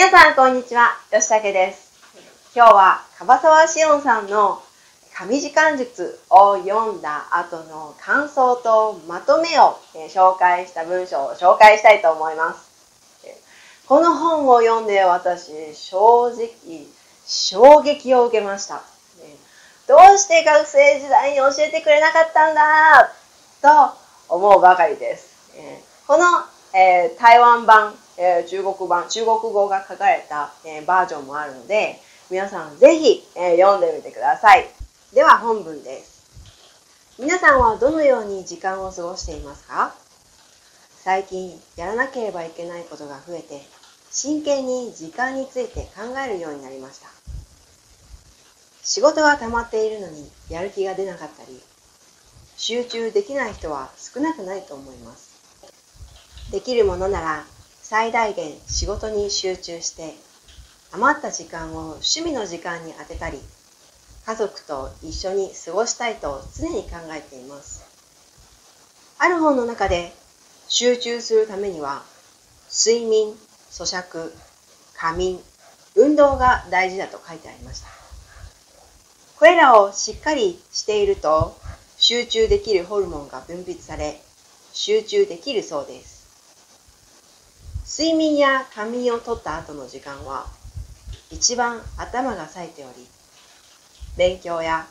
皆さん、こんにちは。吉武です。今日は、樺沢しおんさんの神時間術を読んだ後の感想とまとめをえ紹介した文章を紹介したいと思います。この本を読んで私、正直、衝撃を受けました。どうして学生時代に教えてくれなかったんだ？と思うばかりです。この、えー台湾版、えー中国版、中国語が書かれた、えーバージョンもあるので、皆さんぜひ、えー読んでみてください。では本文です。皆さんはどのように時間を過ごしていますか？最近やらなければいけないことが増えて、真剣に時間について考えるようになりました。仕事が溜まっているのにやる気が出なかったり、集中できない人は少なくないと思います。できるものなら最大限仕事に集中して余った時間を趣味の時間に当てたり家族と一緒に過ごしたいと常に考えています。ある本の中で集中するためには睡眠咀嚼仮眠運動が大事だと書いてありました。これらをしっかりしていると集中できるホルモンが分泌され集中できるそうです。睡眠や仮眠をとった後の時間は一番頭が冴えており勉強や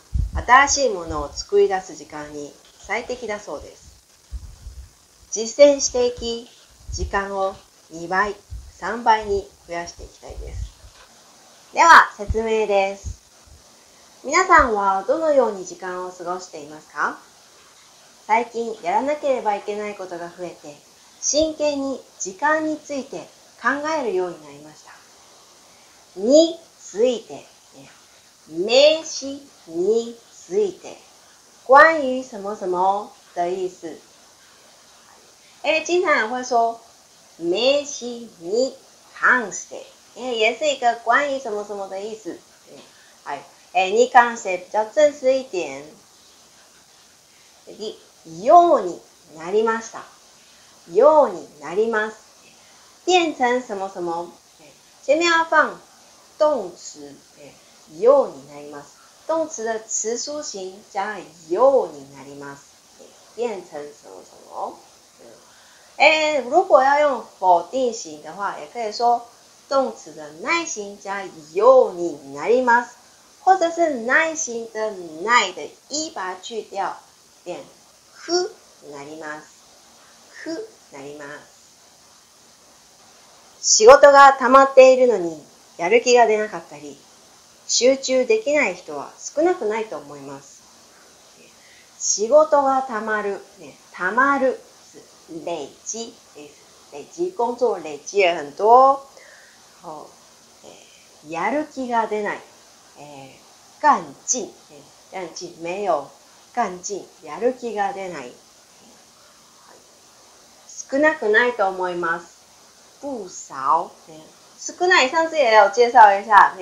新しいものを作り出す時間に最適だそうです。実践していき時間を2倍3倍に増やしていきたいです。では説明です。皆さんはどのように時間を過ごしていますか？最近やらなければいけないことが増えて真剣に時間について考えるようになりました。について、名詞について、关于什么什么的意思。哎，经常也会说名詞に関して，哎，也是一个关于什么什么的意思。哎，哎，に関して比较正式一点。次、ようになりました。ようになります。变成什么什么，前面要放动词，ようになります。动词的词书形加ようになります，变成什么什么。哎，如果要用否定型的话，也可以说动词的耐形加ようになります，或者是耐形的耐的一把它去掉，变くなります。 くなります。仕事が溜まっているのにやる気が出なかったり、集中できない人は少なくないと思います。仕事が溜まる、ね、溜まる、累積です。累積工作累積了很多。やる気が出ない。えー干劲、干劲没有干劲、やる気が出ない。少なくないと思います。不少，少ない。上次也有介绍一下，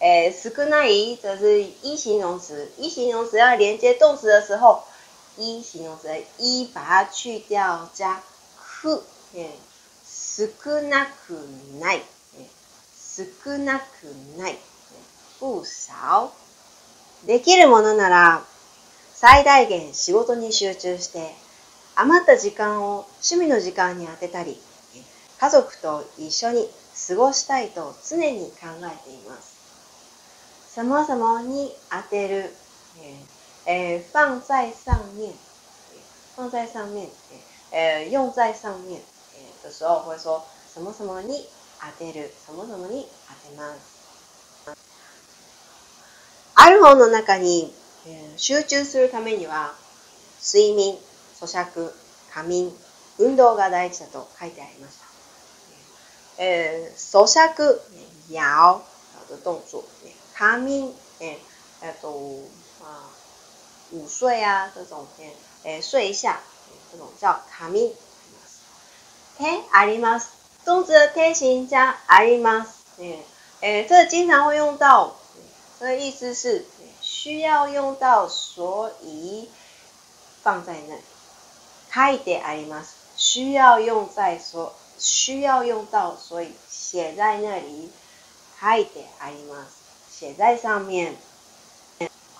诶，少ない这是一形容词，一形容词要连接动词的时候，一形容词的一把它去掉，加く，诶，少なくない，少なくない，不少。できるものなら最大限仕事に集中して余った時間を趣味の時間に当てたり家族と一緒に過ごしたいと常に考えています。什么什么に当てる、えー放在上面，放在上面，用在上面，呃的时候会说什么什么に当てる、什么什么に当てます。ある本の中に、えー集中するためには睡眠、咀嚼、仮眠、運動が大事だと書いてありました。呃，咀嚼、咬的动作，仮眠、ええっと啊午睡啊这种，え睡一下这种叫仮眠。手あります。动词的手形加あります。ええ，这经常会用到，这个意思是需要用到，所以放在那里。書いてあります。需要用在说需要用到，所以写在那里。書いてあります。写在上面。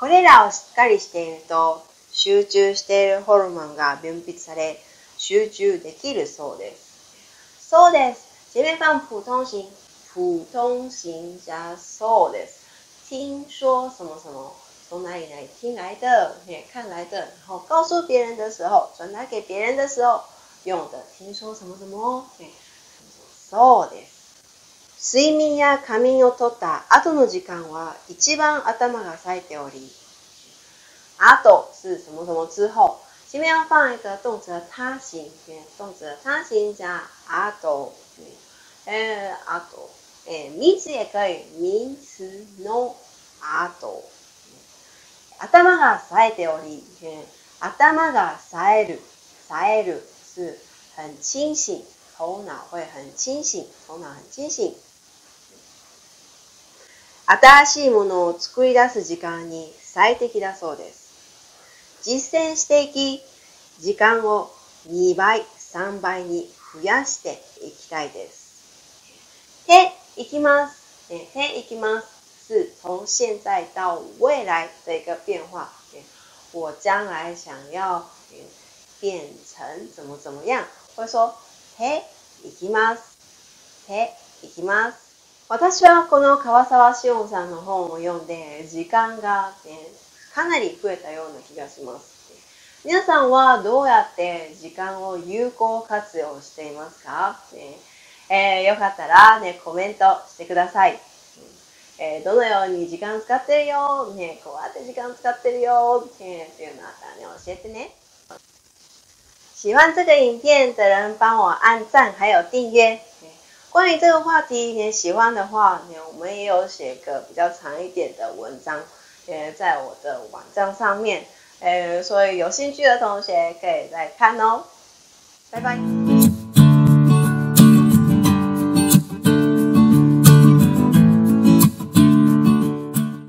これらをしっかりしていると、集中しているホルモンが分泌され、集中できるそうです。そうです。前面放普通型、普通型加そうです。听说什么什么，从哪里来？听来的，也看来的，然后告诉别人的时候，转达给别人的时候用的。听说什么什么，そうです。睡眠や仮眠をとった後の時間は一番頭が冴えており、あと是什么什么之后。前面要放一个动词的他形，动词的他形加あと，えあと，え名词也可以，名词のあと。頭が冴えており，頭が冴える，冴える是很清醒，头脑会很清醒，头脑很清醒。新しいものを作り出す時間に最適だそうです。実践していき、時間を2倍、3倍に増やしていきたいです。へ、いきます。へ、いきます。是从现在到未来的一个变化。我将来想要变成怎么怎么样，会说へ、いきます。へ、いきます。私はこの川沢志音さんの本を読んで時間が、かなり増えたような気がします。皆さんはどうやって時間を有効活用していますか、えー、よかったら、ね、コメントしてください。えー、どのように時間使ってるよ、ね、こうやって時間使ってるよ、ね、っていうのあったらね、教えてね。喜欢这个影片的人，帮我按赞还有订阅。关于这个话题，你喜欢的话，我们也有写个比较长一点的文章。呃，在我的网站上面，呃，所以有兴趣的同学可以再看哦，拜拜。